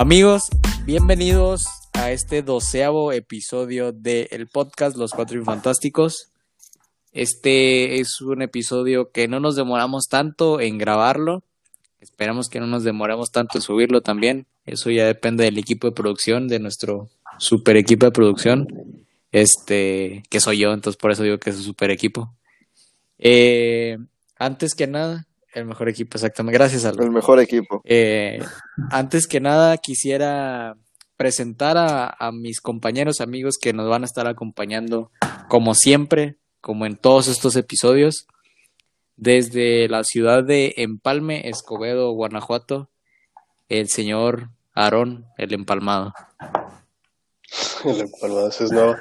Amigos, bienvenidos a este doceavo episodio del podcast Los Cuatro Fantásticos. Este es un episodio que no nos demoramos tanto en grabarlo. Esperamos que no nos demoremos tanto en subirlo también. Eso ya depende del equipo de producción, de nuestro super equipo de producción. Este, que soy yo, entonces por eso digo que es un super equipo. Eh, antes que nada, el mejor equipo, exactamente. Gracias, Aldo. El mejor equipo. Eh, antes que nada, quisiera presentar a, a, mis compañeros, amigos que nos van a estar acompañando, como siempre, como en todos estos episodios, desde la ciudad de Empalme, Escobedo, Guanajuato, el señor Aarón, el empalmado. El nuevo.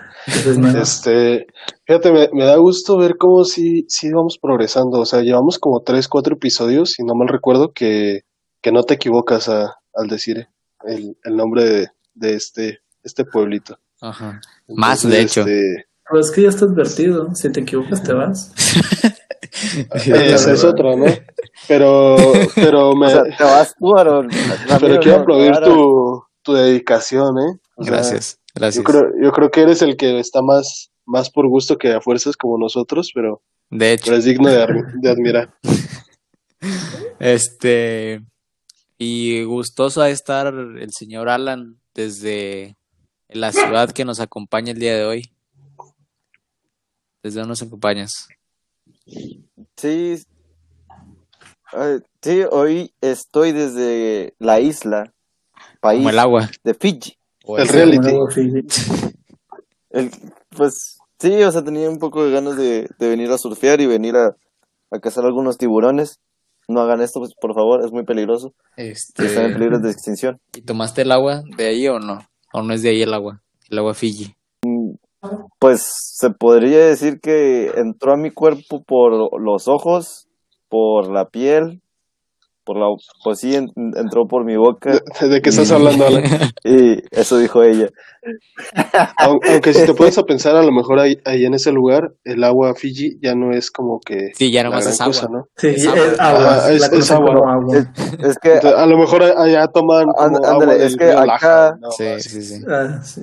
Este, fíjate, me, me, da gusto ver cómo sí, sí vamos progresando. O sea, llevamos como tres, cuatro episodios, si no mal recuerdo, que, que no te equivocas a, al decir el, el nombre de, de, este, este pueblito. Ajá. Entonces, Más, de hecho. Este... Pero es que ya está advertido. Si te equivocas, te vas. Esa es otra, ¿no? Pero, pero me. O sea, te vas tú, Aaron. Pero quiero aplaudir tu, tu dedicación, ¿eh? O gracias, sea, gracias. Yo creo, yo creo que eres el que está más, más por gusto que a fuerzas como nosotros, pero, de hecho. pero es digno de, de admirar. Este. Y gustoso a estar el señor Alan desde la ciudad que nos acompaña el día de hoy. ¿Desde dónde nos acompañas? Sí. Uh, sí, hoy estoy desde la isla, país Como el agua. de Fiji. O el reality. El, pues sí, o sea, tenía un poco de ganas de, de venir a surfear y venir a, a, cazar algunos tiburones. No hagan esto, pues, por favor, es muy peligroso. Este... Están en peligro de extinción. ¿Y tomaste el agua de ahí o no? ¿O no es de ahí el agua? El agua Fiji. Pues se podría decir que entró a mi cuerpo por los ojos, por la piel, por la pues sí en, entró por mi boca. ¿De, de qué estás hablando, Alan? Y eso dijo ella. Aunque, si te pones a pensar, a lo mejor ahí, ahí, en ese lugar, el agua Fiji ya no es como que. Sí, ya nomás es agua. Cosa, ¿no? Sí, es agua. es, es agua. agua. Es, que Entonces, a lo mejor allá toman como ándale, agua es que acá Laja, ¿no? Sí, sí, sí. Ah, sí.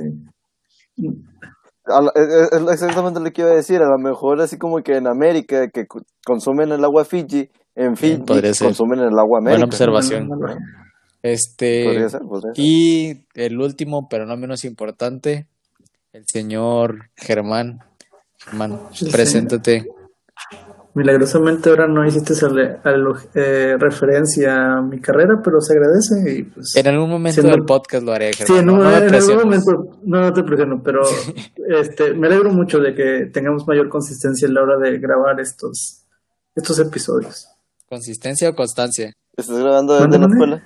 la- es, exactamente lo que iba a decir. A lo mejor así como que en América que consumen el agua Fiji, en ser. consumen el agua Buena América. observación. Bueno, bueno, Este. Podría ser, podría ser. Y el último, pero no menos importante, el señor Germán. Germán, Sí, sí. preséntate. Milagrosamente ahora no hiciste eh, referencia a mi carrera, pero se agradece y pues... En algún momento Siendo- del podcast lo haré, Germán. Sí, en, un- no, en algún momento, no, no te presiono, pero este, me alegro mucho de que tengamos mayor consistencia a la hora de grabar estos, estos episodios. ¿Consistencia o constancia? ¿Estás grabando desde la escuela?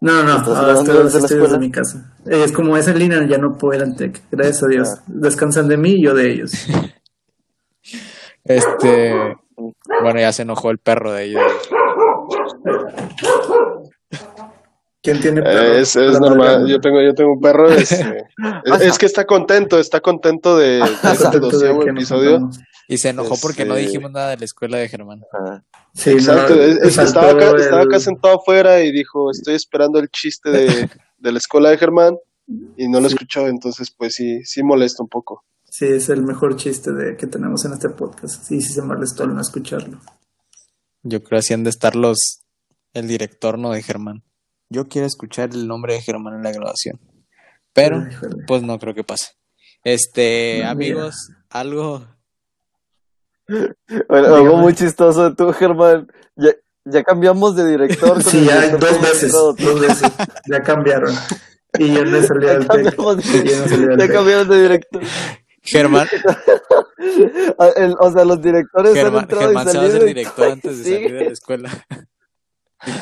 No, no, ¿Estás ahora estoy, desde la escuela? mi casa. Eh, Es como es en línea, ya no puedo ir al TEC, gracias a Dios. Ah. Descansan de mí y yo de ellos. Este. Bueno, ya se enojó el perro de ellos. ¿Quién tiene Eh, perro? Es, normal, yo tengo, yo tengo un perro, es, es que está contento, está contento de, de este doceavo que nos episodio. Y se enojó porque no Este- dijimos nada de la escuela de Germán. Sí, Exacto, no, es, es que saltó estaba acá, el- estaba acá sentado afuera y dijo, estoy esperando el chiste de, de la escuela de Germán y no lo escuchó, entonces pues sí, sí molesta un poco. Sí, es el mejor chiste de, que tenemos en este podcast. Sí, sí se molestó al no escucharlo. Yo creo así han de estar los. El director, no de Germán. Yo quiero escuchar el nombre de Germán en la grabación. Pero, Híjole. pues no creo que pase. Este, No, amigos, algo. Bueno, algo muy chistoso de tú, Germán. Ya, ya cambiamos de director. Sí, ya director dos veces, dos veces. Ya cambiaron. Y yo no Ya al TEC. cambiamos, Y yo no salí al ya TEC. cambiamos de director. Germán, Ah, el- o sea, los directores han Germán, entrado Germán y se va a ser director antes de sigue. salir de la escuela.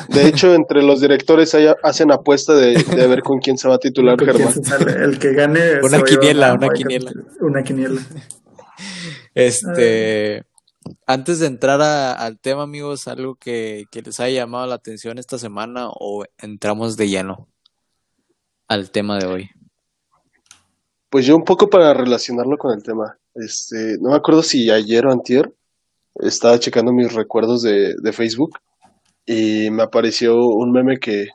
De hecho, entre los directores hay- hacen apuesta de, de ver con quién se va a titular ¿Con quién Germán. El que gane. Una quiniela, una quiniela. Una quiniela. Este, antes de entrar a- al tema, amigos, algo que, que les haya llamado la atención esta semana o entramos de lleno al tema de hoy. Pues yo un poco para relacionarlo con el tema. Este, no me acuerdo si ayer o antier estaba checando mis recuerdos de, de Facebook y me apareció un meme que,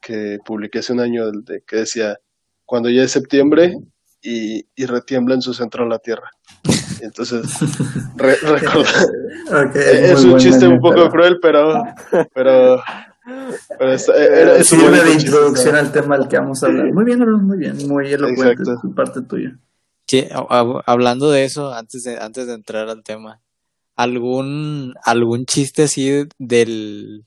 que publiqué hace un año de, que decía, cuando ya es septiembre y, y retiembla en su centro la Tierra. Entonces, re, es, un chiste un poco cruel, pero, pero, pero es, es una de introducción al tema al que vamos a hablar. Muy bien, muy bien, muy elocuente parte tuya. Sí, hablando de eso, antes de, antes de entrar al tema, ¿algún, algún chiste así del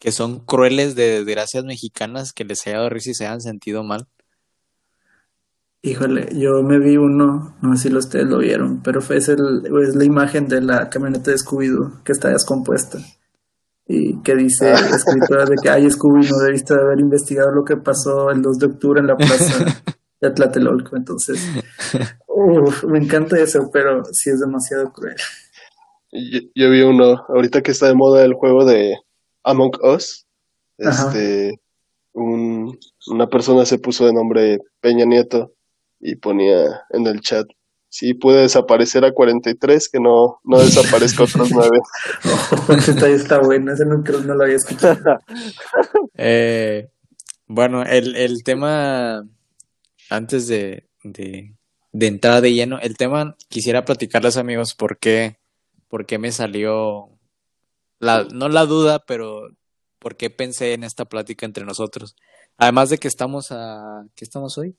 que son crueles de desgracias mexicanas que les haya dado risa y se hayan sentido mal? Híjole, yo me vi uno, no sé si ustedes lo vieron, pero fue es, el, es la imagen de la camioneta de scooby que está descompuesta y que dice la escritora de que ay Scooby no debiste haber investigado lo que pasó el 2 de octubre en la plaza de Tlatelolco, entonces me encanta eso, pero sí es demasiado cruel. Yo, vi uno, ahorita que está de moda el juego de Among Us, este, un, una persona se puso de nombre Peña Nieto y ponía en el chat, si puede desaparecer a 43, que no, no desaparezca otros 9. está bueno, ese no, no lo había escuchado. Eh, bueno, el, el tema, antes de, de, de entrar de lleno, el tema, quisiera platicarles amigos por qué, por qué me salió, la, no la duda, pero por qué pensé en esta plática entre nosotros. Además de que estamos a, ¿qué estamos hoy?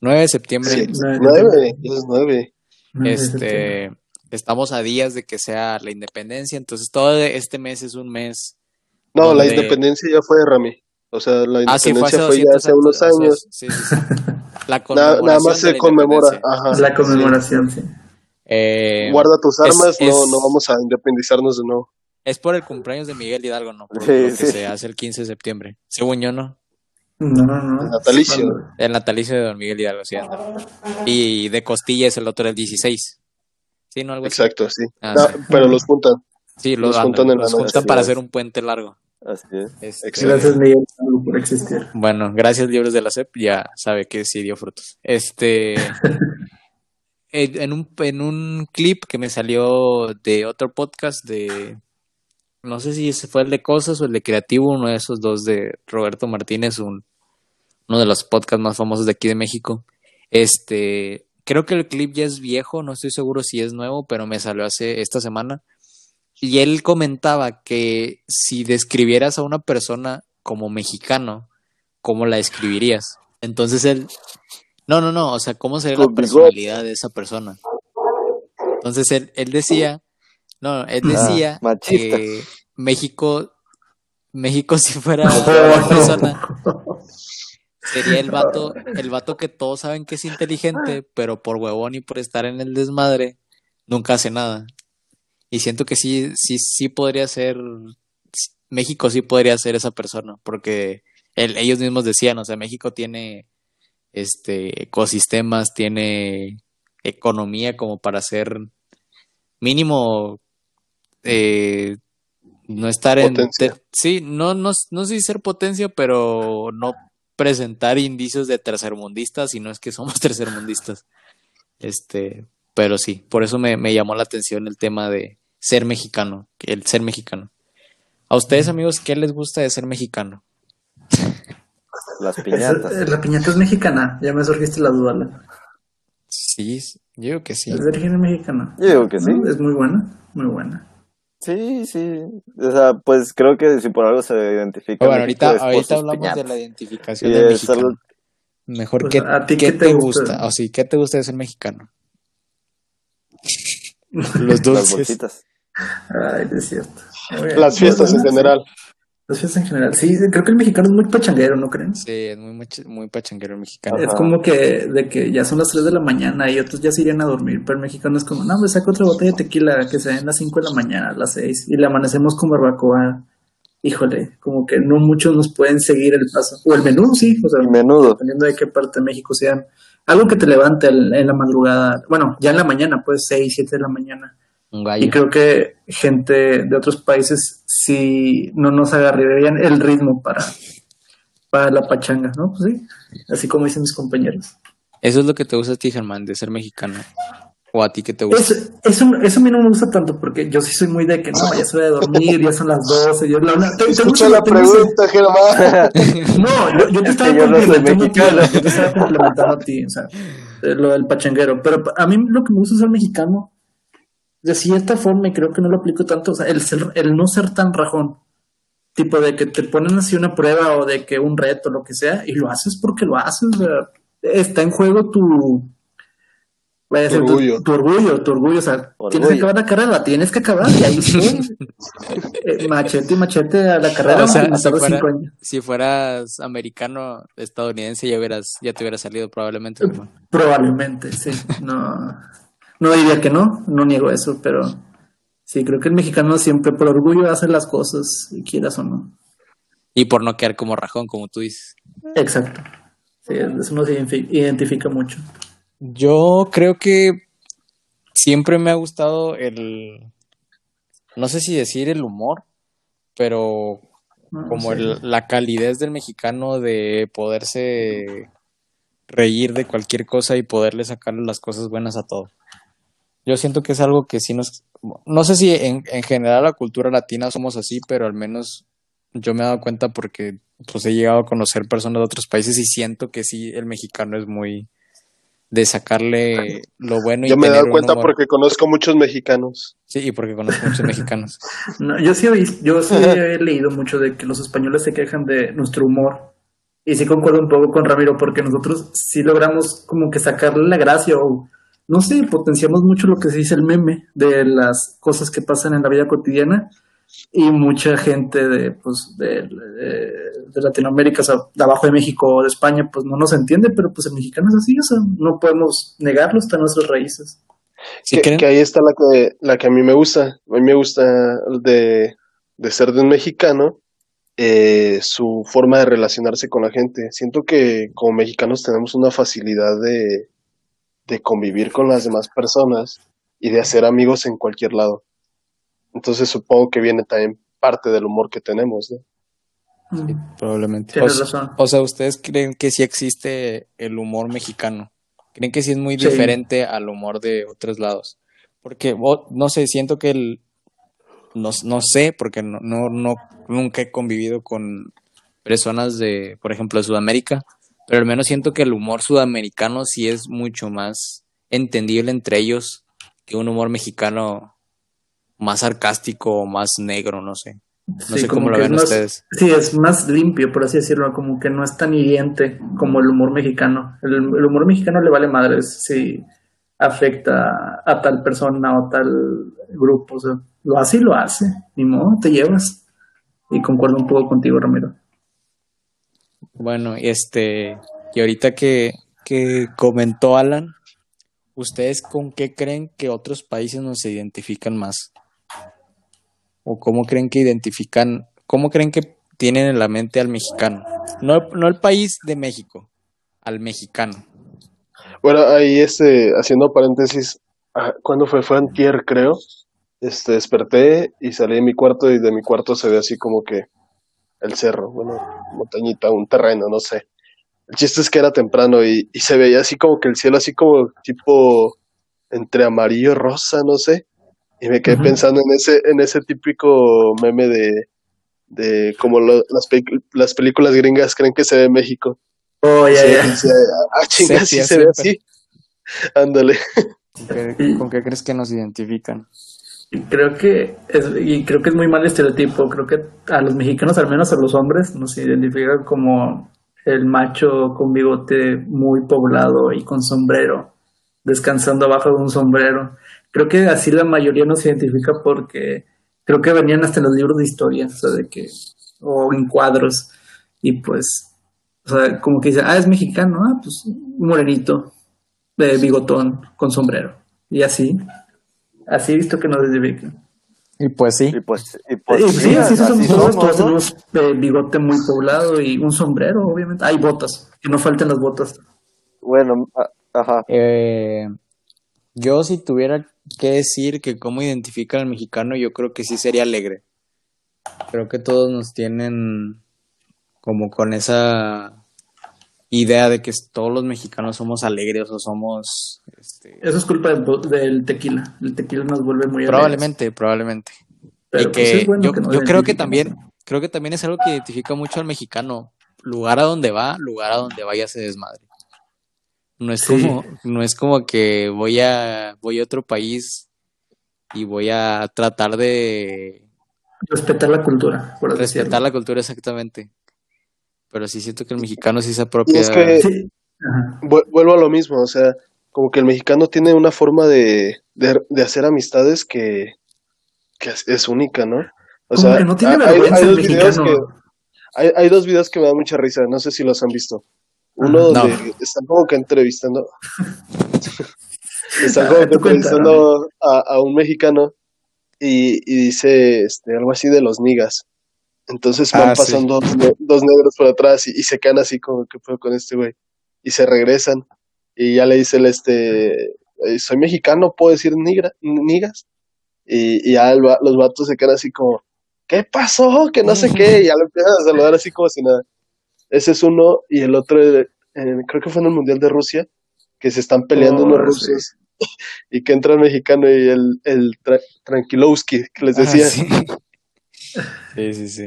9 de septiembre. Sí, 9, es 9. Este, estamos a días de que sea la independencia, entonces todo este mes es un mes. No, la independencia ya fue, Rami. O sea, la independencia fue, ya hace unos años. Sí, sí, sí. La nada, más se conmemora. Ajá, la conmemoración, sí. Eh, Guarda tus armas, no, no vamos a independizarnos de nuevo. Es por el cumpleaños de Miguel Hidalgo, ¿no? Por que se hace el 15 de septiembre. Según yo, ¿no? No, no, El natalicio. El natalicio de Don Miguel Hidalgo, sí. Y de Costilla es el otro, el 16. ¿Sí, no? Algo Exacto, sí. Ah, pero los juntan. Sí, los, juntan, los juntan para hacer un puente largo. Así es. Este, gracias, Miguel, por existir. Bueno, gracias, libros de la SEP. Ya sabe que sí dio frutos. Este. en, un, en un clip que me salió de otro podcast de. No sé si ese fue el de Cosas o el de Creativo, uno de esos dos de Roberto Martínez, un uno de los podcasts más famosos de aquí de México. Este, creo que el clip ya es viejo, no estoy seguro si es nuevo, pero me salió hace esta semana. Y él comentaba que si describieras a una persona como mexicano, ¿cómo la describirías? Entonces él, no, no, no, o sea, ¿cómo sería la personalidad de esa persona? Entonces él, él decía, no, él ah, decía que México, México si fuera una persona Sería el vato, el vato que todos saben que es inteligente, pero por huevón y por estar en el desmadre, nunca hace nada. Y siento que sí, sí, sí podría ser, México sí podría ser esa persona, porque ellos mismos decían, o sea, México tiene este ecosistemas, tiene economía como para ser mínimo eh, no estar en sí no no no sé si ser potencia pero no presentar indicios de tercermundistas y no es que somos tercermundistas. Este, pero sí, por eso me, llamó la atención el tema de ser mexicano, el ser mexicano. A ustedes, amigos, ¿qué les gusta de ser mexicano? Las piñatas. la piñata es mexicana, ya me surgiste la duda. Sí, yo digo que sí. Es de origen mexicana. Yo digo que sí. Es muy buena, muy buena. Sí, sí. O sea, pues creo que si por algo se identifica. Bueno, ahorita, ahorita hablamos de la identificación de mexicano. Mejor, pues, ¿qué, ¿qué, te, gusta? O sí, ¿qué te gusta de ser mexicano? Los dulces. Las bolsitas. Ay, es cierto. Las fiestas en general. Las fiestas en general. Sí, creo que el mexicano es muy pachanguero, ¿no creen? Sí, es muy, muy pachanguero el mexicano. Es como que de que ya son las 3 de la mañana y otros ya se irían a dormir, pero el mexicano es como, no, me saco otra botella de tequila que se den las 5 de la mañana, a las 6, y le amanecemos con barbacoa. Híjole, como que no muchos nos pueden seguir el paso. O el menudo, sí, o sea, el menudo. dependiendo de qué parte de México sean. Algo que te levante en la madrugada, bueno, ya en la mañana, pues 6, 7 de la mañana y creo que gente de otros países sí no nos agarrarían el ritmo para, para la pachanga, ¿no? Pues sí, así como dicen mis compañeros. Eso es lo que te gusta a ti, Germán, de ser mexicano. ¿O a ti qué te gusta? Eso, eso, eso a mí no me gusta tanto porque yo sí soy muy de que no, ya se va a dormir, ya son las 12. Yo, la, la, te, Escucha la pregunta, Germán. No, yo, yo te estaba yo complementando a ti, mexicano. yo te estaba complementando a ti, o sea, lo del pachanguero. Pero a mí lo que me gusta es el mexicano. De cierta forma, y creo que no lo aplico tanto, o sea, el, ser, el no ser tan rajón. Tipo de que te ponen así una prueba o de que un reto, lo que sea, y lo haces porque lo haces. está en juego tu. vaya a Tu ser tu- orgullo. Tu, orgullo, tu orgullo. O sea, Orgullo. tienes que acabar la carrera, la tienes que acabar, y ahí sí. Eh, machete y machete a la carrera. O sea, si fuera- cinco años. Si fueras americano, estadounidense, ya hubieras, ya te hubiera salido probablemente. Probablemente, sí. No, no diría que no, no niego eso, pero sí, creo que el mexicano siempre por orgullo hace las cosas, quieras o no. Y por no quedar como rajón, como tú dices. Exacto. Sí, eso nos identifi- identifica mucho. Yo creo que siempre me ha gustado el, no sé si decir el humor, pero No, como sí. el- la calidez del mexicano de poderse reír de cualquier cosa y poderle sacarle las cosas buenas a todo. Yo siento que es algo que sí nos... No sé si en, en general la cultura latina somos así, pero al menos yo me he dado cuenta porque pues he llegado a conocer personas de otros países y siento que sí, el mexicano es muy de sacarle lo bueno y Yo me he dado cuenta humor- porque conozco muchos mexicanos. Sí, y porque conozco muchos mexicanos. No, yo sí, yo sí he leído mucho de que los españoles se quejan de nuestro humor. Y sí concuerdo un poco con Ramiro, porque nosotros sí logramos como que sacarle la gracia o, no sé, potenciamos mucho lo que se dice el meme de las cosas que pasan en la vida cotidiana. Y mucha gente de, pues, de, de- de Latinoamérica, o sea, de abajo de México o de España, pues no nos entiende, pero pues el mexicano es así, o sea, no podemos negarlo, está en nuestras raíces. ¿Sí que, que ahí está la que, la que a mí me gusta. A mí me gusta de, de ser de un mexicano, eh, su forma de relacionarse con la gente. Siento que como mexicanos tenemos una facilidad de, de convivir con las demás personas y de hacer amigos en cualquier lado. Entonces supongo que viene también parte del humor que tenemos, ¿no? Mm, Probablemente. O, Tienes s- razón. o sea, ¿ustedes creen que sí existe el humor mexicano? ¿Creen que sí es muy Sí. diferente al humor de otros lados? Porque, no sé, siento que el... No, no sé, porque no, no, no, nunca he convivido con personas de, por ejemplo, de Sudamérica, pero al menos siento que el humor sudamericano sí es mucho más entendible entre ellos que un humor mexicano más sarcástico o más negro, no sé. No Sí, sé como cómo lo ven más- ustedes. Sí, es más limpio, por así decirlo, como que no es tan hiriente como el humor mexicano. El, el humor mexicano le vale madres si afecta a tal persona o tal grupo. O sea, lo hace y lo hace. Ni modo, te llevas. Y concuerdo un poco contigo, Ramiro. Bueno, y este, y ahorita que, que comentó Alan, ¿ustedes con qué creen que otros países nos identifican más? ¿O cómo creen que identifican, cómo creen que tienen en la mente al mexicano? No, no el país de México, al mexicano. Bueno, ahí este, haciendo paréntesis, ah, ¿cuándo fue? Fue antier, creo. Este, desperté y salí de mi cuarto y de mi cuarto se ve así como que el cerro, bueno, montañita, un terreno, no sé. El chiste es que era temprano y, y se veía así como que el cielo así como tipo entre amarillo y rosa, no sé. Y me quedé pensando en ese, en ese típico meme de, de como lo- las, pe- las películas gringas creen que se ve en México. Oh, ya, Sí, ya. ah, chinga, sí se ve así. Ándale. ¿Con qué, con qué crees que nos identifican? Creo que es, y creo que es muy mal estereotipo. Creo que a los mexicanos, al menos a los hombres, nos identifican como el macho con bigote muy poblado y con sombrero, descansando abajo de un sombrero. Creo que así la mayoría nos identifica porque creo que venían hasta en los libros de historia, o sea, de que, o en cuadros, y pues, o sea, como que dicen, ah, es mexicano, ah, pues morenito, de bigotón, con sombrero, y así. Así he visto que nos identifican. Y pues sí, Y pues, y pues Y sí, así somos todos, tenemos eh, bigote muy poblado y un sombrero, obviamente. Hay botas, que no falten las botas. Bueno, ajá. Eh, yo si tuviera que decir que cómo identifican al mexicano, yo creo que sí sería alegre. Creo que todos nos tienen como con esa idea de que todos los mexicanos somos alegres o somos... Este... Eso es culpa del, del, tequila. El tequila nos vuelve muy Probablemente, alegres. probablemente. Pero y que, pues bueno yo, que yo creo que también, creo que también es algo que identifica mucho al mexicano. Lugar a donde va, lugar a donde vaya se desmadre. No es sí. como, no es como que voy a, voy a otro país y voy a tratar de respetar la cultura. Por respetar decirlo. la cultura exactamente. Pero sí siento que el mexicano sí se apropia. Y es que sí. vuelvo a lo mismo, o sea, como que el mexicano tiene una forma de, de, de hacer amistades que, que es, es, única, ¿no? O como sea, que no tiene hay, vergüenza hay dos videos que hay, hay dos videos que me dan mucha risa, no sé si los han visto. Uno donde No. están como que entrevistando. están Ah, como que tú cuenta, entrevistando a, a un mexicano y, y dice este, algo así de los nigas. Entonces van Ah, sí. pasando dos, dos negros por atrás y, y se quedan así como que fue con este güey. Y se regresan. Y ya le dice el este, eh, soy mexicano, puedo decir nigra, nigas. Y, y ya el los vatos se quedan así como, ¿qué pasó? Que no sé qué. Y ya le empiezan a saludar así como si nada. Ese es uno. Y el otro, eh, creo que fue en el Mundial de Rusia, que se están peleando Oh, unos sí. rusos. Y que entra el mexicano y el, el tra- Tranquilowski, que les decía. Ah, sí. Sí, sí, sí.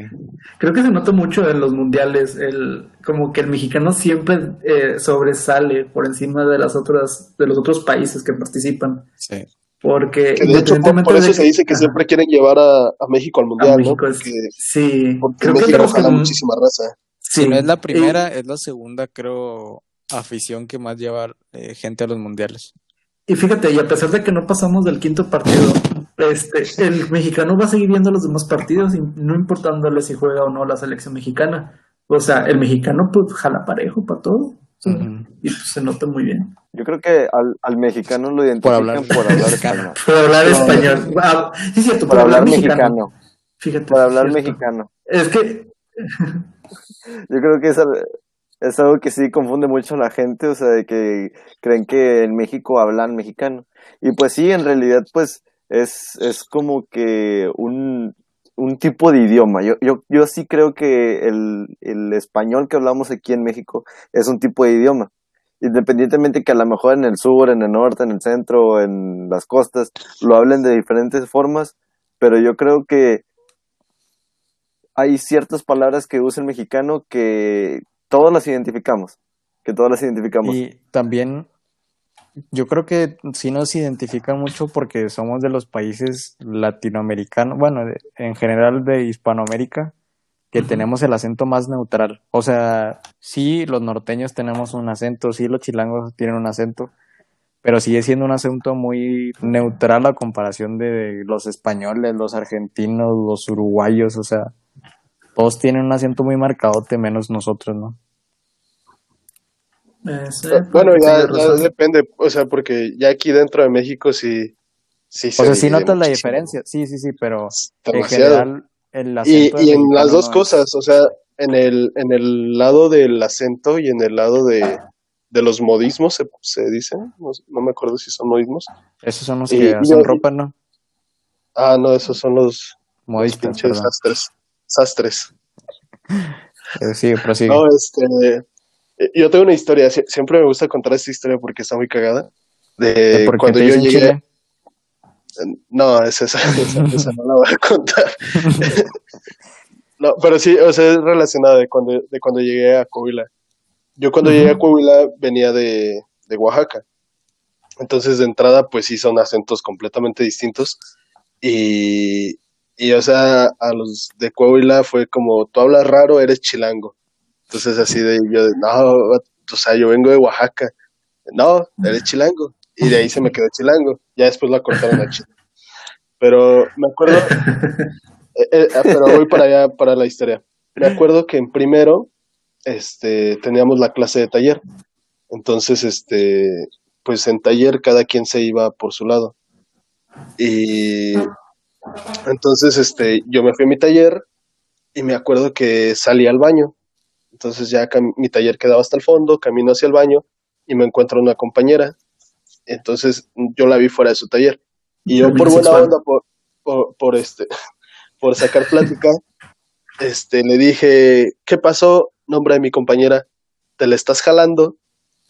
Creo que se nota mucho en los mundiales, el, como que el mexicano siempre eh, sobresale por encima de las otras, de los otros países que participan. sí. Porque Que de hecho, por, eso de se dice que ajá, siempre quieren llevar a, a México al a Mundial, ¿no? Es- Porque, sí, porque creo que México que muchísima raza. Si sí. no es la Y- primera, es la segunda, creo, afición que más lleva eh, gente a los mundiales. Y fíjate, y a pesar de que no pasamos del quinto partido, este, el mexicano va a seguir viendo los demás partidos, y no importándole si juega o no la selección mexicana. O sea, el mexicano pues jala parejo para todo. Y pues, se nota muy bien. Yo creo que al, al mexicano lo identifican hablar por hablar español. Por hablar español. Ah, sí, es cierto, Por hablar mexicano. Fíjate. Por hablar es mexicano. Es que, Yo creo que es, al- es algo que sí confunde mucho a la gente, o sea, de que creen que en México hablan mexicano. Y pues sí, en realidad, pues es, es como que un, un tipo de idioma. Yo, yo, yo sí creo que el, el español que hablamos aquí en México es un tipo de idioma. Independientemente que a lo mejor en el sur, en el norte, en el centro, en las costas, lo hablen de diferentes formas, pero yo creo que hay ciertas palabras que usa el mexicano que todos las identificamos, que todos las identificamos. Y también yo creo que sí nos identifican mucho porque somos de los países latinoamericanos, bueno, en general de Hispanoamérica, que tenemos el acento más neutral. O sea, sí, los norteños tenemos un acento, sí, los chilangos tienen un acento, pero sigue siendo un acento muy neutral a comparación de los españoles, los argentinos, los uruguayos, o sea, todos tienen un acento muy marcadote, menos nosotros, ¿no? es, eh, Bueno, ya, depende, o sea, porque ya aquí dentro de México sí, sí O sea, sí notas la diferencia, sí, sí, sí, pero en general el Y, acento del y en las dos no es- cosas, o sea, en el, en el lado del acento y en el lado de, de los modismos, se, se dice, no, no me acuerdo si son modismos. Esos son los Y- que y hacen yo- ropa, ¿no? Ah, no, esos son los, los Modistas, pinches. Sastres. Eh, Sí, prosigue. No, este, eh, yo tengo una historia, sie- siempre me gusta contar esta historia porque está muy cagada. De ¿Por qué cuando yo llegué, Chile? No, es esa, esa, esa no la voy a contar. No, pero sí, o sea, es relacionada de cuando, de cuando llegué a Coahuila. Yo cuando llegué a Coahuila venía de, de Oaxaca. Entonces, de entrada, pues sí son acentos completamente distintos. Y, y, o sea, a los de Coahuila fue como, tú hablas raro, eres chilango. Entonces, así de, yo, no, o sea, yo vengo de Oaxaca. No, eres chilango. Y de ahí se me quedó chilango. Ya después la cortaron a chile. Pero me acuerdo, eh, eh, pero voy para allá, para la historia. Me acuerdo que en primero, este, teníamos la clase de taller. Entonces, este, pues en taller cada quien se iba por su lado. Y entonces, este, yo me fui a mi taller y me acuerdo que salí al baño. Entonces ya mi taller quedaba hasta el fondo, camino hacia el baño y me encuentro una compañera. Entonces yo la vi fuera de su taller. Y yo por buena onda, por, por, por este, por sacar plática, este, le dije, ¿qué pasó? Nombre de mi compañera, te la estás jalando,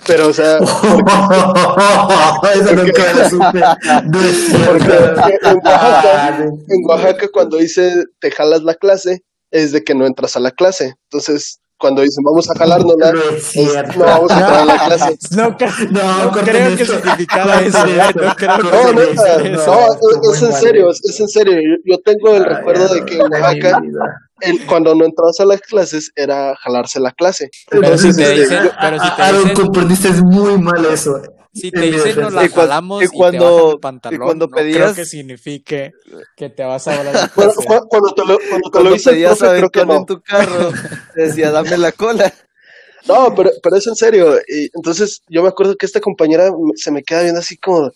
pero o sea, Eso nunca lo supe. Porque en Oaxaca, Ah, en Oaxaca cuando dice te jalas la clase, es de que no entras a la clase. Entonces, cuando dicen vamos a jalárnosla, No es no vamos a entrar a la clase. No, No, no creo que esto. Corten eso. No creo que No, significara no, eso. es, es en serio, es, es en serio. Yo, yo tengo el Ay, recuerdo de que en Oaxaca. El- cuando no entrabas a las clases, era jalarse la clase. Pero si te dicen, pero si te dicen, comprendiste muy mal eso. si en te dicen nos defensa. la jalamos y y, cuando- te bajan el y pantalón, cuando no creo pedías- que signifique que te vas a volar la Cuando, te lo, cuando te lo pedías profe, creo que no. en tu carro, decía, dame la cola. No, pero, pero es en serio. Y entonces yo me acuerdo que esta compañera se me queda viendo así como,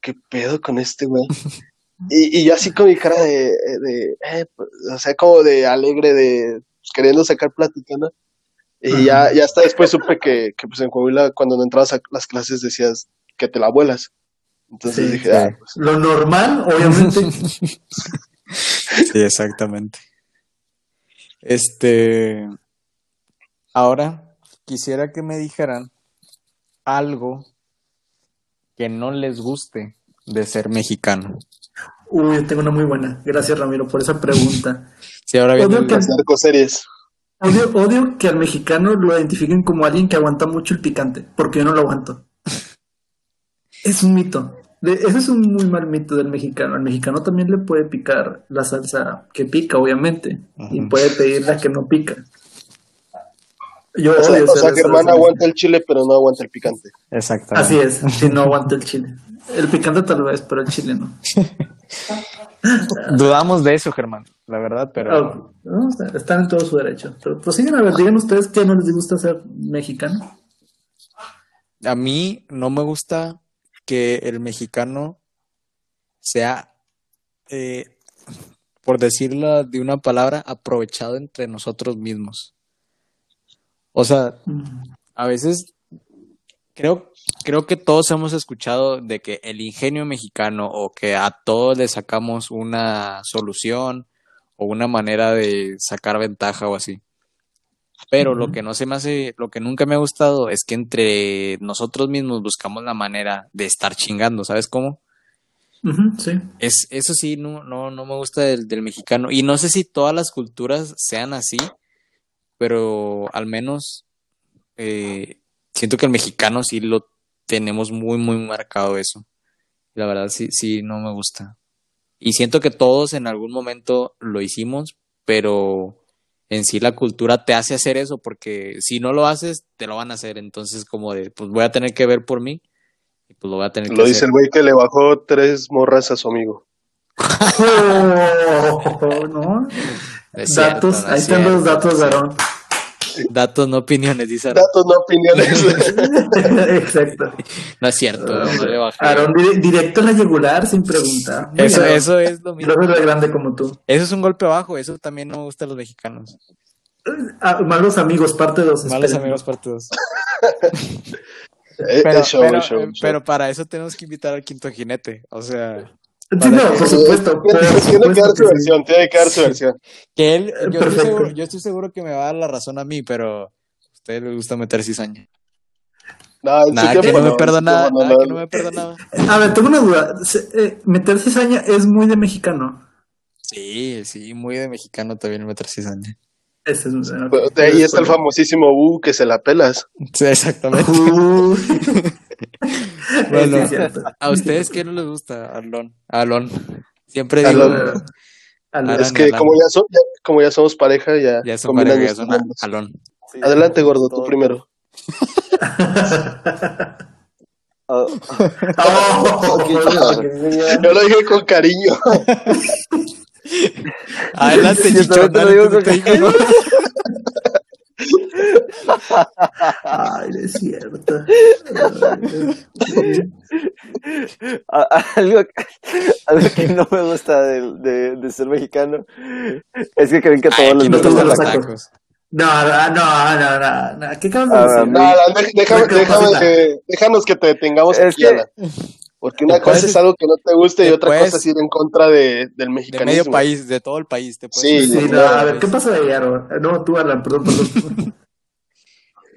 ¿qué pedo con este güey? Y, y yo así con mi cara de, de eh, pues, o sea, como de alegre, de pues, queriendo sacar plática, ¿no? Y ya, ya hasta después supe que, que pues en Coahuila cuando no entrabas a las clases decías que te la vuelas. Entonces Sí, dije, ah, pues, Lo normal, obviamente. Sí, exactamente. Este, ahora quisiera que me dijeran algo que no les guste de ser mexicano. Uy, yo tengo una muy buena. Gracias, Ramiro, por esa pregunta. Si ahora las narcoseries. Odio, odio que al mexicano lo identifiquen como alguien que aguanta mucho el picante, porque yo no lo aguanto. Es un mito. De- ese es un muy mal mito del mexicano. Al mexicano también le puede picar la salsa que pica, obviamente, y puede pedir la que no pica. Yo O sea, odio o sea, Germán aguanta el chile, pero no aguanta el picante. Exactamente. Así es, si no aguanta el chile. El picante tal vez, pero el chile no. Dudamos de eso, Germán, la verdad, pero no, está- están en todo su derecho. Pero prosiguen a ver, digan ustedes que no les gusta ser mexicano. a mí no me gusta que el mexicano sea, eh, por decirlo de una palabra, aprovechado entre nosotros mismos. O sea, a veces creo, creo que todos hemos escuchado de que el ingenio mexicano o que a todos le sacamos una solución o una manera de sacar ventaja o así. Pero lo que no se me hace, lo que nunca me ha gustado es que entre nosotros mismos buscamos la manera de estar chingando, ¿sabes cómo? Sí. Es, eso sí, no, no, no me gusta del, del mexicano. Y no sé si todas las culturas sean así, pero al menos eh, siento que el mexicano sí lo tenemos muy, muy marcado eso. La verdad sí, sí, no me gusta. Y siento que todos en algún momento lo hicimos, pero en sí la cultura te hace hacer eso, porque si no lo haces, te lo van a hacer. Entonces, como de, pues voy a tener que ver por mí, y pues lo voy a tener que Lo dice hacer. el güey que le bajó tres morras a su amigo. Oh, ¿no? Cierto, datos, no ahí es están los datos Aarón. Datos, no opiniones, dice Aarón. Datos, no opiniones. Exacto. No es cierto, no le bajé. Aarón, dire- directo a la yugular sin preguntar. Muy Eso, bien, eso es lo mismo. Yo soy grande como tú. Eso es un golpe bajo, eso también no me gusta a los mexicanos. Ah, malos amigos, parte 2. Malos amigos partidos. Eh, Pero, pero, pero para eso tenemos que invitar al quinto jinete. O sea, Sí, no, por supuesto. Tiene, que dar su versión, tiene que dar su versión. que él, yo estoy, seguro, yo estoy seguro que me va a dar la razón a mí, pero a usted le gusta meter cizaña. No, que no me perdonaba, tiempo nada no, que no. no me perdonaba. A ver, tengo una duda. Eh, meter cizaña es muy de mexicano. Sí, sí, muy de mexicano también meter cizaña. Ese es un- De ahí está el famosísimo U que se la pelas. Sí, exactamente. Uy. Bueno. Sí. ¿A ustedes qué no les gusta, Alon? Alon. Siempre Alon. digo, Al- Alan Es que como ya, so- ya- como ya somos pareja, ya, ya son pareja, ya son. Alon. Sí, Adelante, gordo, tú primero. Ah, Oh, chido. Yo lo dije con cariño. Adelante, yo chichón. también te lo digo dale, con te Ay, es cierto. Algo, algo que no me gusta de, de, de ser mexicano es que creen que Ay, todos aquí los no gustan los tacos. tacos. No, no, no, no, no, no. ¿Qué acabas de Ah, decir? No, no, déjame, déjame que- déjanos que te detengamos Es aquí, que- Alan. Porque una cosa es algo que no te guste y otra puedes- cosa es ir en contra de, del De mexicanismo. medio país, de todo el país. Te Sí, Sí, no, no, a ver, ¿qué pasa de Aaron? No, tú, Alan, perdón, perdón.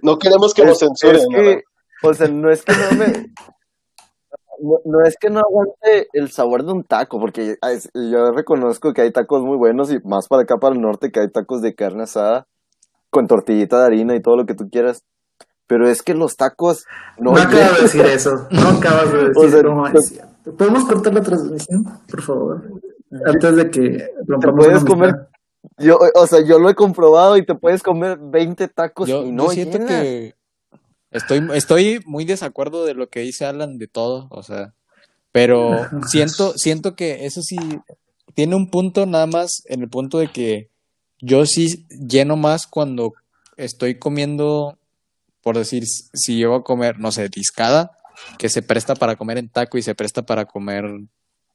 No queremos que nos censuren. Es que, o sea, no es que no me... No, no, es que no aguante el sabor de un taco, porque yo reconozco que hay tacos muy buenos y más para acá para el norte que hay tacos de carne asada con tortillita de harina y todo lo que tú quieras. Pero es que los tacos no. No acabas de decir eso. No acabas de decir o ¿Podemos cortar la transmisión, por favor? Antes de que te puedes comer. Yo, o sea, yo lo he comprobado y te puedes comer 20 tacos y no yo siento que estoy, estoy muy desacuerdo de lo que dice Alan de todo, o sea, pero siento, siento que eso sí tiene un punto nada más en el punto de que yo sí lleno más cuando estoy comiendo por decir, si llevo a comer, no sé, discada, que se presta para comer en taco y se presta para comer,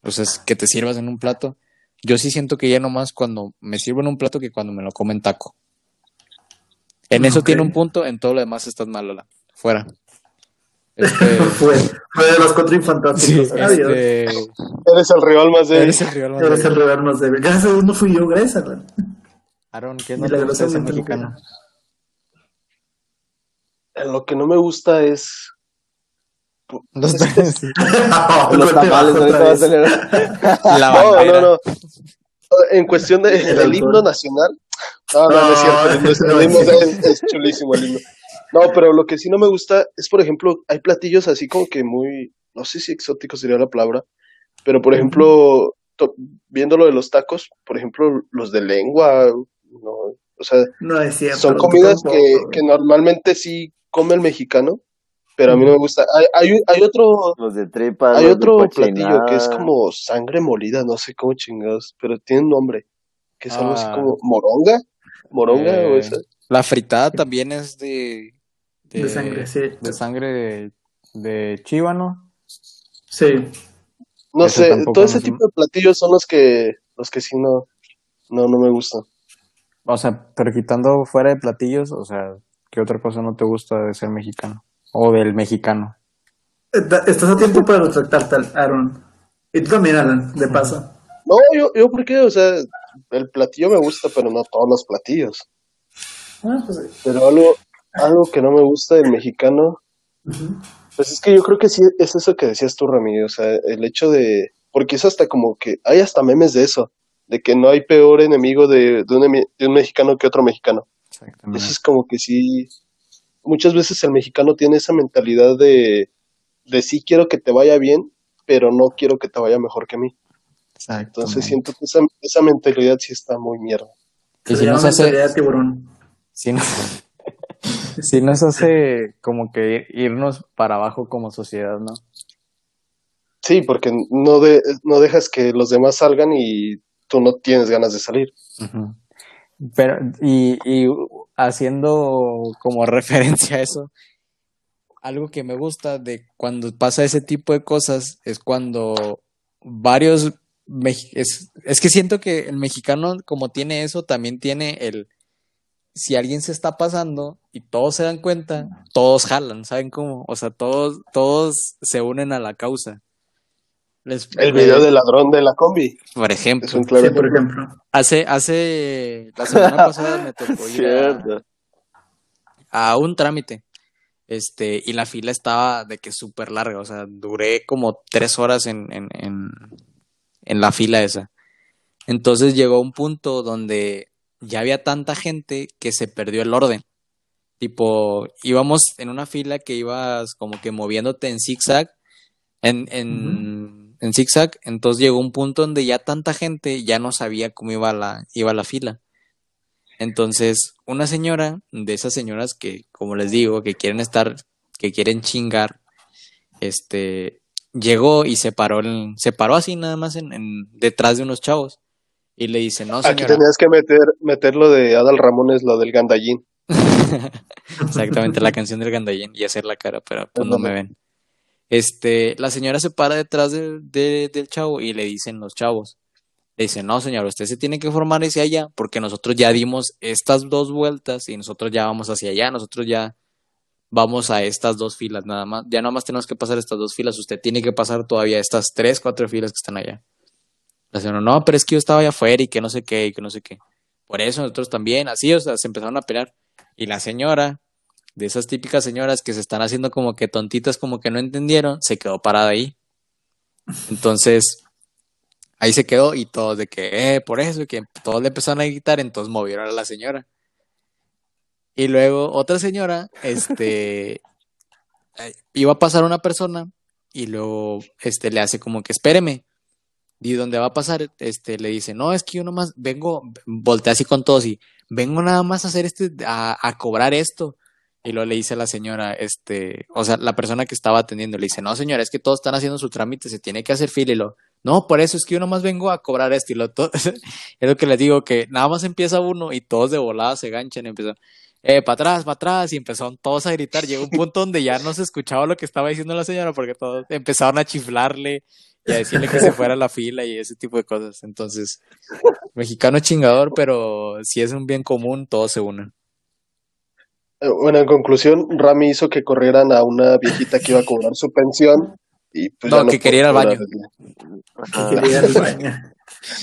o sea, que te sirvas en un plato, yo sí siento que ya no más cuando me sirvo en un plato que cuando me lo como en taco. En eso tiene un punto, en todo lo demás estás mal, Fuera. Este... fue, fue de los cuatro infantásticos. Este... Eres el rival más débil. Eres el rival más Eres el rival más débil. Gracias a no fui yo, gracias, Alan. Aaron, ¿qué no te gusta ese mexicano? lo que no me gusta es. Los, los tamales, La no, no, no. En cuestión de, del himno nacional. No, no, no es cierto. El himno es, chulísimo el himno. No, pero lo que sí no me gusta es, por ejemplo, hay platillos así como que muy. No sé si exótico sería la palabra. Pero, por ejemplo, viendo lo de los tacos, por ejemplo, los de lengua. No, o sea, no es cierto, son comidas que, que normalmente sí come el mexicano, pero a mí no me gusta. Hay, hay, hay otro. Los de. Hay otro platillo que es como sangre molida, no sé cómo chingados, pero tiene un nombre. Que es algo así ah. como moronga. Moronga o eh, esa. La fritada también es de. De, sangre, sí. De sangre de, de chíbano. Sí. No sé, todo ese tipo de platillos son los que, los que sí no, no, no me gustan. O sea, pero quitando fuera de platillos, o sea, ¿Qué otra cosa no te gusta de ser mexicano? O del mexicano. Estás a tiempo para retractarte, Aaron. Y tú también, Alan, de paso. No, yo, yo porque, o sea, el platillo me gusta, pero no todos los platillos. Ah, pues pero algo, algo que no me gusta del mexicano, pues es que yo creo que sí es eso que decías tú, Ramiro, o sea, el hecho de, porque es hasta como que, hay hasta memes de eso, de que no hay peor enemigo de, de, un, de un mexicano que otro mexicano. Eso es como que sí, muchas veces el mexicano tiene esa mentalidad de, de sí quiero que te vaya bien, pero no quiero que te vaya mejor que a mí. Entonces siento que esa, esa mentalidad sí está muy mierda. Y si nos hace... tiburón. Si, no, si nos hace como que irnos para abajo como sociedad, ¿no? Sí, porque no, de, no dejas que los demás salgan y tú no tienes ganas de salir. Pero, y, y haciendo como referencia a eso, algo que me gusta de cuando pasa ese tipo de cosas es cuando varios es, es que siento que el mexicano como tiene eso también tiene el si alguien se está pasando y todos se dan cuenta, todos jalan, ¿saben cómo? O sea, todos todos se unen a la causa el video del ladrón de la combi. Por ejemplo. por ejemplo. Hace, hace, la semana pasada me tocó ir a, un trámite. Este, y la fila estaba de que súper larga, o sea, duré como tres horas en, en, en, en la fila esa. Entonces llegó un punto donde ya había tanta gente que se perdió el orden. Tipo, íbamos en una fila que ibas como que moviéndote en zigzag, en, en, en zigzag, entonces llegó un punto donde ya tanta gente ya no sabía cómo iba la, iba la fila. Entonces, una señora, de esas señoras que, como les digo, que quieren estar, que quieren chingar, este, llegó y se paró, se paró así nada más en, detrás de unos chavos. Y le dice, no, señora. Aquí tenías que meter, meter lo de Adal Ramones, lo del gandallín. Exactamente, la canción del gandallín y hacer la cara, pero pues no me ven. Este, la señora se para detrás de, del chavo y le dicen los chavos, le dicen, no señor, usted se tiene que formar hacia allá porque nosotros ya dimos estas dos vueltas y nosotros ya vamos hacia allá, nosotros ya vamos a estas dos filas nada más, ya nada más tenemos que pasar estas dos filas, usted tiene que pasar todavía estas tres, cuatro filas que están allá. La señora, no, pero es que yo estaba allá afuera y que no sé qué y que no sé qué. Por eso nosotros también, así, o sea, se empezaron a pelear. Y la señora de esas típicas señoras que se están haciendo como que tontitas, como que no entendieron, se quedó parada ahí. Entonces, ahí se quedó y todos de que, eh, por eso, y que todos le empezaron a gritar, entonces movieron a la señora. Y luego otra señora, este, iba a pasar una persona y luego, este, le hace como que espéreme. Y donde va a pasar, este, le dice, no, es que yo nomás vengo, voltea así con todos y vengo nada más a hacer este, a cobrar esto. Y luego le dice a la señora, este, o sea, la persona que estaba atendiendo, le dice, no señora, es que todos están haciendo su trámite, se tiene que hacer fila y lo, no, por eso es que yo nomás vengo a cobrar esto y lo, to- es lo que les digo, que nada más empieza uno y todos de volada se ganchan, empezó, eh, para atrás, para atrás, y empezaron todos a gritar, llegó un punto donde ya no se escuchaba lo que estaba diciendo la señora porque todos empezaron a chiflarle y a decirle que se fuera a la fila y ese tipo de cosas, entonces, mexicano chingador, pero si es un bien común, todos se unen. Bueno, en conclusión, Rami hizo que corrieran a una viejita que iba a cobrar su pensión y pues No, ya que quería ir al baño. Que quería ir al baño.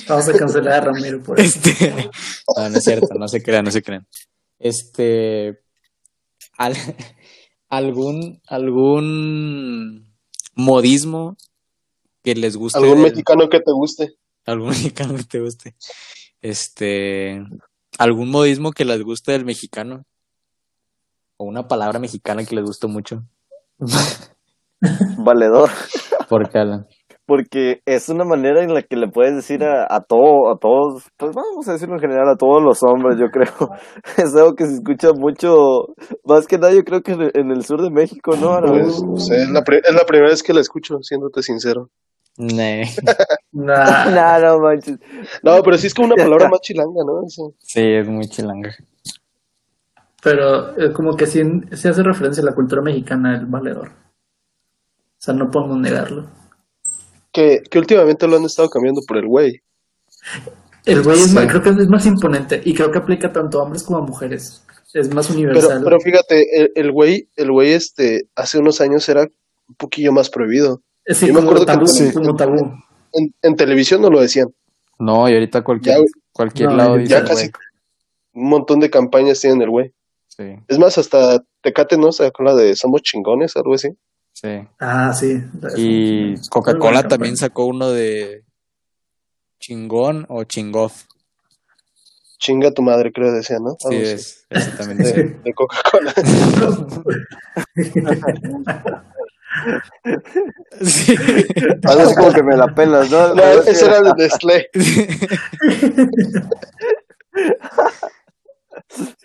Vamos a cancelar a Ramiro por eso. Este, no, no es cierto, no se crean, no se crean. Este, al- algún, algún modismo que les guste, ¿Algún del- mexicano que te guste? algún mexicano que te guste, este, algún modismo que les guste del mexicano, o una palabra mexicana que les guste mucho, Valedor. porque Alan, Porque es una manera en la que le puedes decir a, a todo, a todos, pues vamos a decirlo en general, a todos los hombres, yo creo. Es algo que se escucha mucho, más que nada yo creo que en el, sur de México, ¿no? Pues, no sé, es, la es la primera vez que la escucho, siéndote sincero. Nee. Nah, no, no manches. No, pero sí es como una palabra más chilanga, ¿no? Eso. sí, es muy chilanga. Pero eh, como que sí, sí hace referencia a la cultura mexicana el valedor. O sea, no podemos negarlo. Que, que últimamente lo han estado cambiando por el güey. El güey es Sí. más- creo que es más imponente y creo que aplica tanto a hombres como a mujeres. Es más universal. pero fíjate, el, el güey, el güey este, hace unos años era un poquillo más prohibido. Eh, sí, yo me acuerdo que tabú, sí. como tabú. En, en televisión no lo decían. No, y ahorita cualquier, Ya, cualquier no, lado ya dice, Ya casi güey. un montón de campañas tienen el güey. Sí, Es más, hasta Tecate, ¿no? Sacó la de Somos chingones, algo así. sí. Ah, sí. Y Coca-Cola también sacó uno de chingón o chingof. Chinga tu madre, creo que decía, ¿no? Sí, Algo es, ese también De, Coca-Cola. Sí. Algo así como que me la pelas, ¿no? No, ese era el de Nestlé.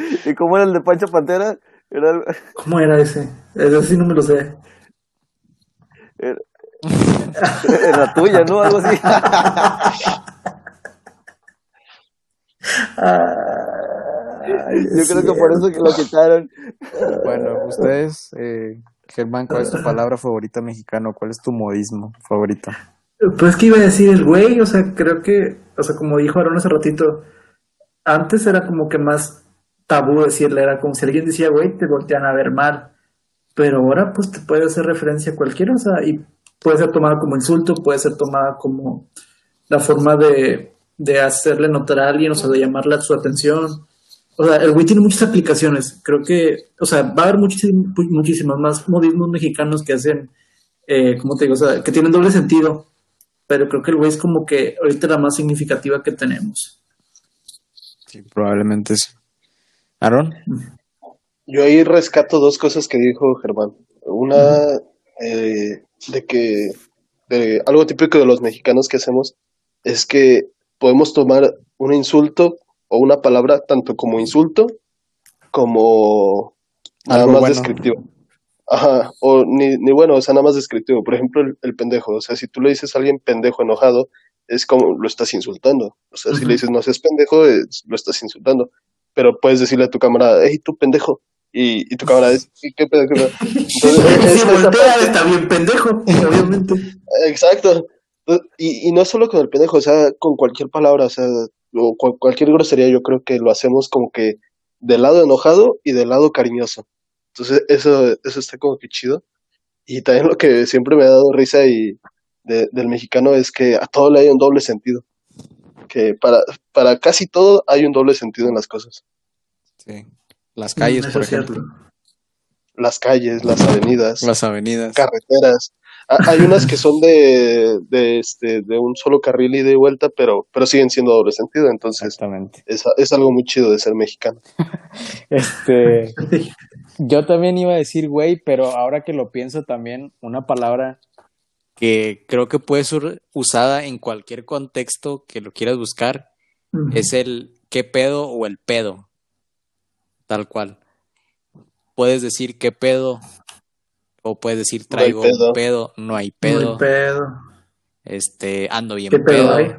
¿Y cómo era el de Pancho Pantera? Era, el- ¿Cómo era ese? Ese sí no me lo sé. era, era tuya, ¿no? Algo así. Ay, Yo creo que por eso que lo quitaron. Bueno, ustedes, eh, Germán, ¿cuál es tu palabra favorita mexicano? ¿Cuál es tu modismo favorito? Pues que iba a decir el güey, o sea, creo que, o sea, como dijo Aaron hace ratito, antes era como que más tabú decirle, era como si alguien decía güey, te voltean a ver mal. Pero ahora pues te puede hacer referencia a cualquiera, o sea, y puede ser tomada como insulto, puede ser tomada como la forma de, de hacerle notar a alguien, o sea, de llamarle su atención. O sea, el güey tiene muchas aplicaciones. Creo que, o sea, va a haber muchísim- muchísimos más modismos mexicanos que hacen, eh, ¿cómo te digo? O sea, que tienen doble sentido. Pero creo que el güey es como que ahorita la más significativa que tenemos. Sí, probablemente sí. ¿Aaron? Yo ahí rescato dos cosas que dijo Germán. Una, eh, de que de algo típico de los mexicanos que hacemos es que podemos tomar un insulto o una palabra tanto como insulto como nada Algo más bueno. descriptivo. Ajá, o ni, ni bueno, o sea, nada más descriptivo. Por ejemplo, el, el pendejo. O sea, si tú le dices a alguien pendejo enojado, es como lo estás insultando. O sea, si le dices no seas pendejo, es- lo estás insultando. Pero puedes decirle a tu camarada, hey, tú pendejo. Y, y tu camarada es, "¿Y ¿qué pedo? qué pedo?". Entonces, esa voltea, está bien pendejo, obviamente. Exacto. Y, y no solo con el pendejo, o sea, con cualquier palabra, o sea, o cual- cualquier grosería, yo creo que lo hacemos como que del lado enojado y del lado cariñoso. Entonces, eso, eso está como que chido. Y también lo que siempre me ha dado risa y de- del mexicano es que a todo le hay un doble sentido. Que para, para casi todo hay un doble sentido en las cosas. Sí. Las calles, Mm, por ejemplo. cierto. Las calles, las avenidas, Las avenidas. carreteras. Ha- Hay unas que son de, de, este, de un solo carril y de vuelta, pero, pero siguen siendo doble sentido. Entonces, Exactamente. es, es algo muy chido de ser mexicano. Este, yo también iba a decir güey, pero ahora que lo pienso también, una palabra que creo que puede ser usada en cualquier contexto que lo quieras buscar Ujú. es el qué pedo o el pedo. Tal cual. Puedes decir qué pedo o puedes decir No traigo pedo. un pedo, no hay No pedo, hay pedo. este, ando bien ¿Qué pedo pedo, hay?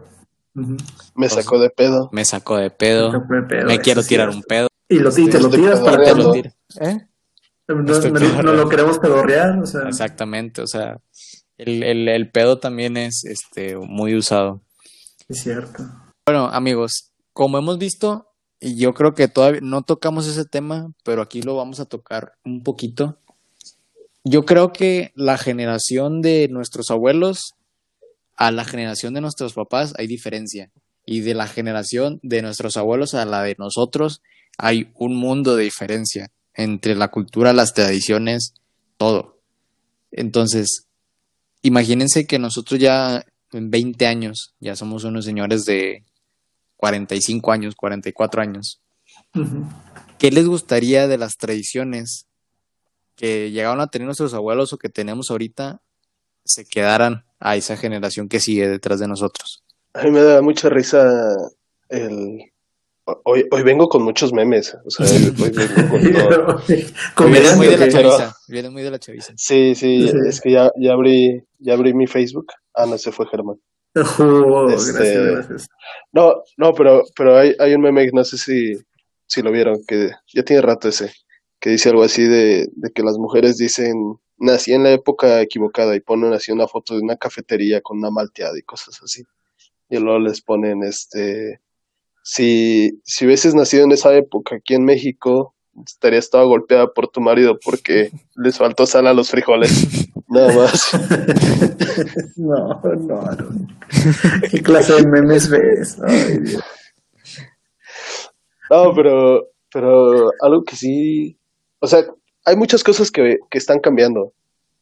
Ujú. Me sacó de pedo. me sacó de pedo, ¿Qué pedo? me quiero tirar un pedo, Y, lo, y te lo tiras para que lo no, tiro. ¿Eh? no, no- no lo queremos pedorrear. O sea, Exactamente, o sea, el, el, el pedo también es este muy usado. es cierto. Bueno, amigos, como hemos visto, y yo creo que todavía no tocamos ese tema, pero aquí lo vamos a tocar un poquito. Yo creo que la generación de nuestros abuelos a la generación de nuestros papás hay diferencia. Y de la generación de nuestros abuelos a la de nosotros hay un mundo de diferencia entre la cultura, las tradiciones, todo. Entonces, imagínense que nosotros ya en 20 años ya somos unos señores de 45 años, 44 años. ¿Qué les gustaría de las tradiciones que llegaron a tener nuestros abuelos o que tenemos ahorita se quedaran a esa generación que sigue detrás de nosotros? A mí me da mucha risa el... Hoy, hoy vengo con muchos memes. O sea, hoy, hoy vengo con todo. Viene muy de la chaviza, viene muy de la chaviza. Sí, sí, Sí. es que ya, ya abrí, ya abrí mi Facebook. Ah, no, se fue Germán. Oh, Este, gracias, gracias. No, no, pero, pero hay, hay un meme, no sé si, si lo vieron, que ya tiene rato ese, que dice algo así de, de que las mujeres dicen, nací en la época equivocada y ponen así una foto de una cafetería con una malteada y cosas así. Y luego les ponen, este, si, si hubieses nacido en esa época aquí en México, estarías toda golpeada por tu marido porque les faltó sal a los frijoles. Nada más. No, no, no. ¿Qué clase de memes ves? Ay, Dios. No, pero, pero algo que sí, o sea, hay muchas cosas que, que están cambiando,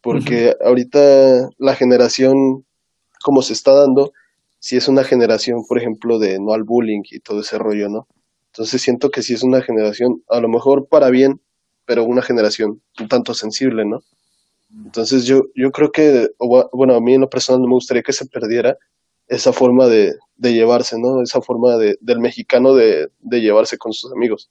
porque ahorita la generación, como se está dando, si es una generación, por ejemplo, de no al bullying y todo ese rollo, ¿no? Entonces siento que sí es una generación, a lo mejor para bien, pero una generación un tanto sensible, ¿no? Entonces yo, yo creo que, bueno, a mí en lo personal no me gustaría que se perdiera esa forma de, de llevarse, ¿no? Esa forma de, del mexicano de, de llevarse con sus amigos,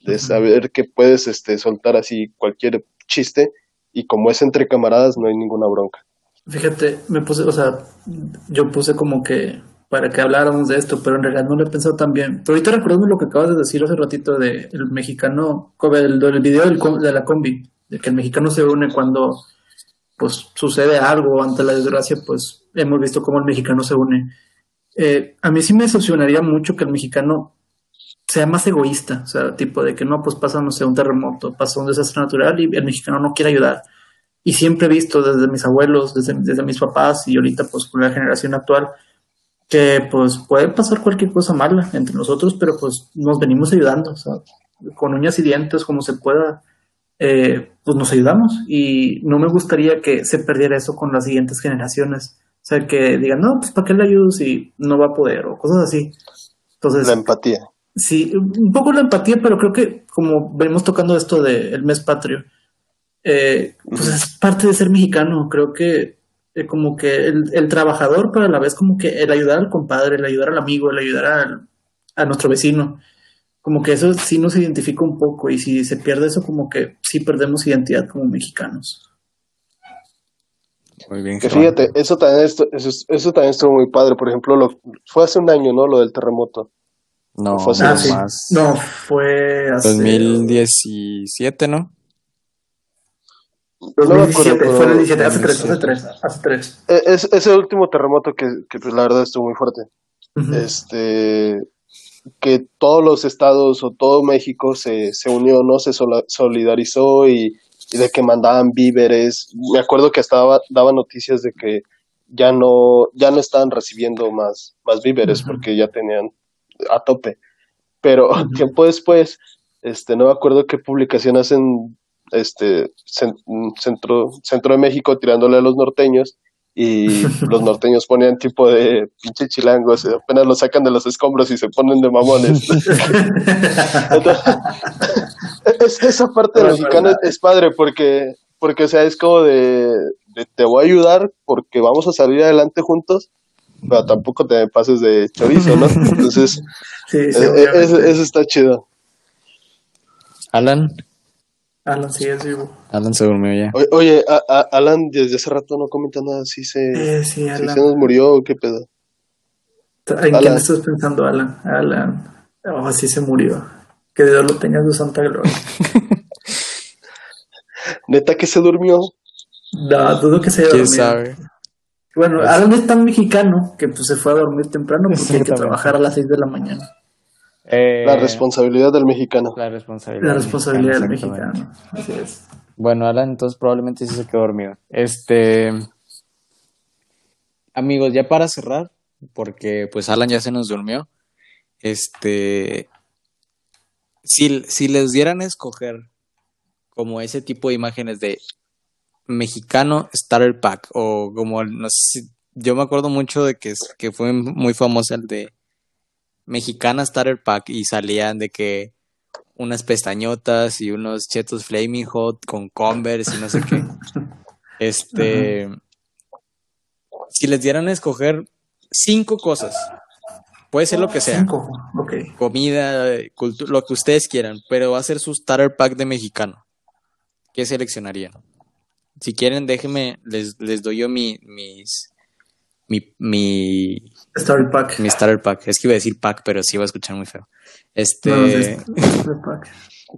de saber que puedes este, soltar así cualquier chiste y como es entre camaradas no hay ninguna bronca. Fíjate, me puse, o sea, yo puse como que para que habláramos de esto, pero en realidad no lo he pensado tan bien. Pero ahorita recuerdo lo que acabas de decir hace ratito de mexicano, el, el video del de la combi, de que el mexicano se une cuando pues sucede algo ante la desgracia, pues hemos visto cómo el mexicano se une. Eh, a mí sí me decepcionaría mucho que el mexicano sea más egoísta, o sea, tipo de que no, pues pasa, no sé, un terremoto, pasa un desastre natural y el mexicano no quiere ayudar. Y siempre he visto desde mis abuelos, desde, desde mis papás y ahorita pues con la generación actual, que pues puede pasar cualquier cosa mala entre nosotros, pero pues nos venimos ayudando, o sea, con uñas y dientes, como se pueda, eh, pues nos ayudamos. Y no me gustaría que se perdiera eso con las siguientes generaciones. O sea, que digan, no, pues ¿para qué le ayudo si no va a poder? O cosas así. Entonces, La empatía. Sí, un poco la empatía, pero creo que como venimos tocando esto del mes patrio, eh, pues es parte de ser mexicano. Creo que eh, como que el, el trabajador, pero a la vez como que el ayudar al compadre, el ayudar al amigo, el ayudar al- a nuestro vecino, como que eso sí nos identifica un poco y si se pierde eso como que sí perdemos identidad como mexicanos. Muy bien, Que fíjate, eso también, estu- eso, eso también estuvo muy padre. Por ejemplo, lo, fue hace un año, ¿no? Lo del terremoto. No, Fue hace no Ah, sí. más. No, fue hace 2017, ¿no? No me acuerdo, 2017, pero- fue el 17, hace tres, hace tres, hace tres. E- Es, ese último terremoto que, que pues, la verdad estuvo muy fuerte. Este que todos los estados o todo México se, se unió, ¿no? Se sola- solidarizó y, y de que mandaban víveres. Me acuerdo que hasta daba, daba noticias de que ya no, ya no estaban recibiendo más, más víveres porque ya tenían a tope. Pero tiempo después este, no me acuerdo qué publicación hacen, este, cen- centro, centro de México tirándole a los norteños y los norteños ponían tipo de pinche chilangos, apenas los sacan de los escombros y se ponen de mamones. Entonces, es- esa parte No, del es padre porque, porque, o sea, es como de, de te voy a ayudar porque vamos a salir adelante juntos, pero tampoco te pases de chorizo, ¿no? Entonces, Sí, sí, eh, obviamente. eso, eso está chido. Alan, Alan sí es vivo. Alan se durmió ya. Oye, oye, a- a- Alan desde hace rato no comenta nada, si se, Eh, sí, si se nos murió o qué pedo. ¿En quién Alan. estás pensando, Alan? Alan. Oh, sí se murió. Que Dios lo tenga en su santa gloria. Neta que se durmió. No, dudo que se haya ¿Quién dormido. sabe? Bueno, Alan es tan mexicano que pues se fue a dormir temprano porque hay que trabajar a las 6 de la mañana. Eh, La responsabilidad del mexicano. La responsabilidad. La responsabilidad del mexicano. Así es. Bueno, Alan, entonces probablemente sí se quedó dormido. Este. Amigos, ya para cerrar, porque pues Alan ya se nos durmió. Este. Si, si les dieran a escoger como ese tipo de imágenes de mexicano starter pack o como no sé si- yo me acuerdo mucho de que, que fue muy famoso el de mexicana starter pack y salían de que unas pestañotas y unos chetos flaming hot con Converse y no sé qué. Este, si les dieran a escoger cinco cosas, puede ser lo que sea, Cinco. Ok. comida, lo que ustedes quieran, pero va a ser su starter pack de mexicano. ¿Qué seleccionarían? Si quieren, déjenme, les, les doy yo mi, mis, mi, mi, Story Pack. mi starter pack. Es que iba a decir pack, pero sí iba a escuchar muy feo. Este, No, sí, Story Pack.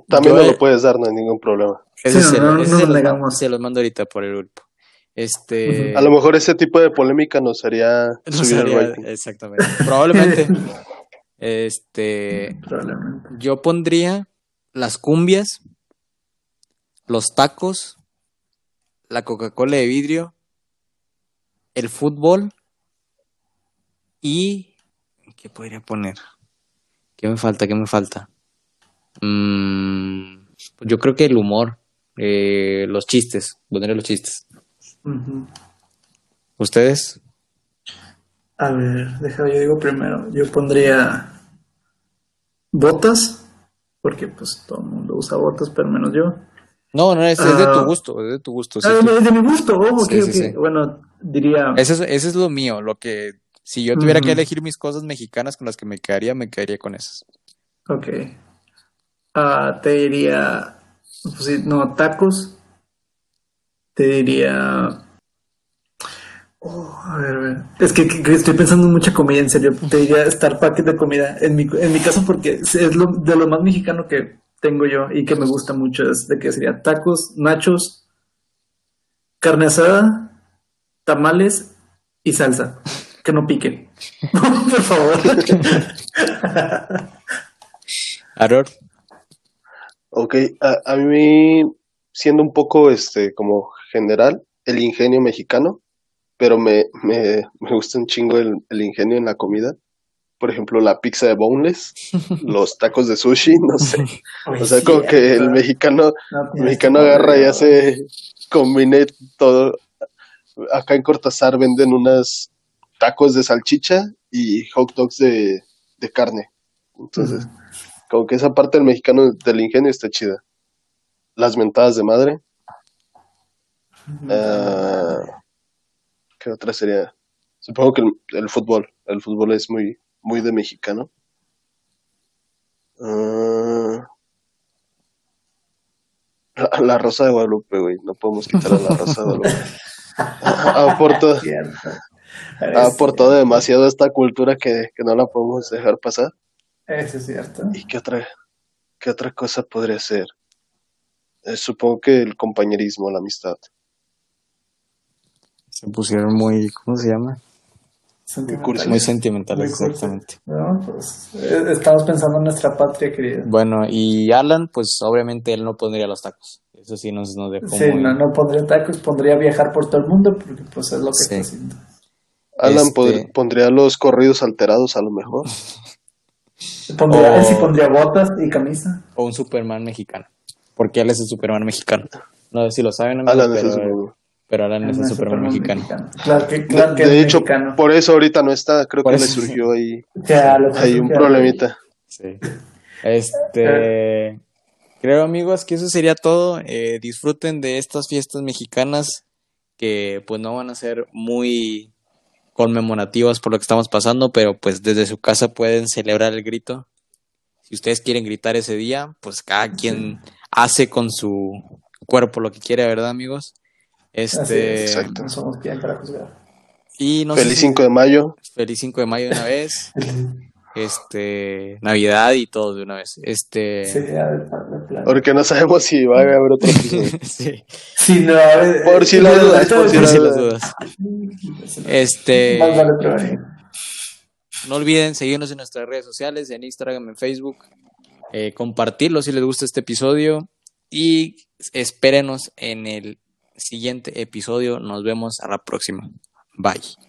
También me lo puedes dar, no hay ningún problema. ese Sí, se, no, no nos se los, mando- se los mando ahorita por el grupo. Este, A lo mejor ese tipo de polémica nos haría no subir el rating. exactamente. Probablemente. Este, Probablemente. yo pondría las cumbias, los tacos, la Coca-Cola de vidrio, el fútbol y ¿qué podría poner? ¿Qué me falta? ¿Qué me falta? Mm, yo creo que el humor, eh, los chistes, pondré los chistes. ¿Ustedes? A ver, déjame, yo digo primero. Yo pondría botas, porque pues todo el mundo usa botas, pero menos yo. No, no, es, es de tu Ah. gusto, es de tu gusto. Ah, es de mi gusto, oh, ok, Sí, sí, ok. sí. Bueno, diría. Ese es, ese es lo mío, lo que si yo tuviera que elegir mis cosas mexicanas con las que me quedaría, me quedaría con esas. Ok. Ah, te diría. Pues no, tacos. Te diría. Oh, a ver, a ver. Es que, estoy pensando en mucha comida, en serio. Te diría Star Packet de comida. En mi, en mi caso, porque es es lo, de lo más mexicano que tengo yo y que me gusta mucho. Es de que sería tacos, nachos, carne asada, tamales y salsa. Que no pique. Por favor. Aror, Ok, a, a mí, siendo un poco este como general, el ingenio mexicano, pero me, me, me gusta un chingo el, el ingenio en la comida. Por ejemplo, la pizza de boneless, los tacos de sushi, no sé. O sea, como que el mexicano, No, el mexicano agarra y hace, combine todo. Acá en Cortázar venden unas tacos de salchicha y hot dogs de, de carne. Entonces, como que esa parte del mexicano del ingenio está chida. Las mentadas de madre. Ah, ¿Qué otra sería? Supongo que el, el fútbol. El fútbol es muy, muy de mexicano. Ah, la, la Rosa de Guadalupe, güey. No podemos quitar a la Rosa de Guadalupe. Aportado, Cierto. Ha aportado demasiado a esta cultura que, que no la podemos dejar pasar. Eso es cierto. ¿Y qué otra, qué otra cosa podría ser? Eh, supongo que el compañerismo, la amistad. se pusieron muy, ¿cómo se llama? Sentimental. Muy sentimentales, Muy exactamente. No, pues eh, estamos pensando en nuestra patria querida. Bueno, y Alan, pues obviamente él no pondría los tacos. Eso sí nos, nos dejó Sí, muy- no, no pondría tacos, pondría viajar por todo el mundo porque pues es lo que Sí. está haciendo. Alan Este- pondría los corridos alterados a lo mejor. Pondría, O- Él sí pondría botas y camisa. O un Superman mexicano. Porque él es el Superman mexicano. No sé si lo saben, amigos, Alan es el pero, Superman. pero Alan es el es Superman, mexicano. Claro que, De, claro que de es hecho, mexicano. por eso ahorita no está, creo Por que le surgió ahí, ahí un problemita. Sí. Este. Creo, amigos, que eso sería todo. Eh, disfruten de estas fiestas mexicanas que, pues, no van a ser muy conmemorativas por lo que estamos pasando, pero pues desde su casa pueden celebrar el grito. Si ustedes quieren gritar ese día, pues cada quien hace con su cuerpo lo que quiere, ¿verdad, amigos? Este. es. Exacto. No somos para juzgar. Y no sé Feliz si- 5 de mayo. Feliz 5 de mayo de una vez. Este, Navidad y todo de una vez. Este. Porque no sabemos si va a haber otro episodio. sí, Sí, no, ver, Por si eh, las no, dudas, por si las dudas. dudas. Este, no olviden seguirnos en nuestras redes sociales, en Instagram, en Facebook, eh, compartirlo si les gusta este episodio y espérenos en el siguiente episodio. Nos vemos a la próxima. Bye.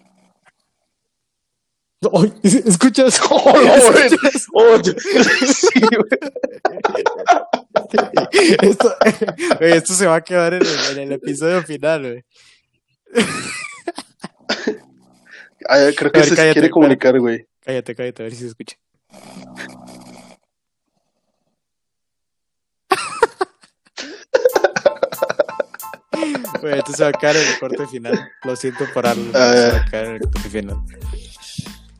Ay, ¿Escuchas? Oh, güey. Oye, sí, esto, esto se va a quedar en el, en el episodio final, güey. Ay, creo que ver, se cállate, quiere comunicar, güey. Cállate, cállate, a ver si se escucha. Güey, esto se va a quedar en el corte final. Lo siento por algo. Se va a quedar en el corte final.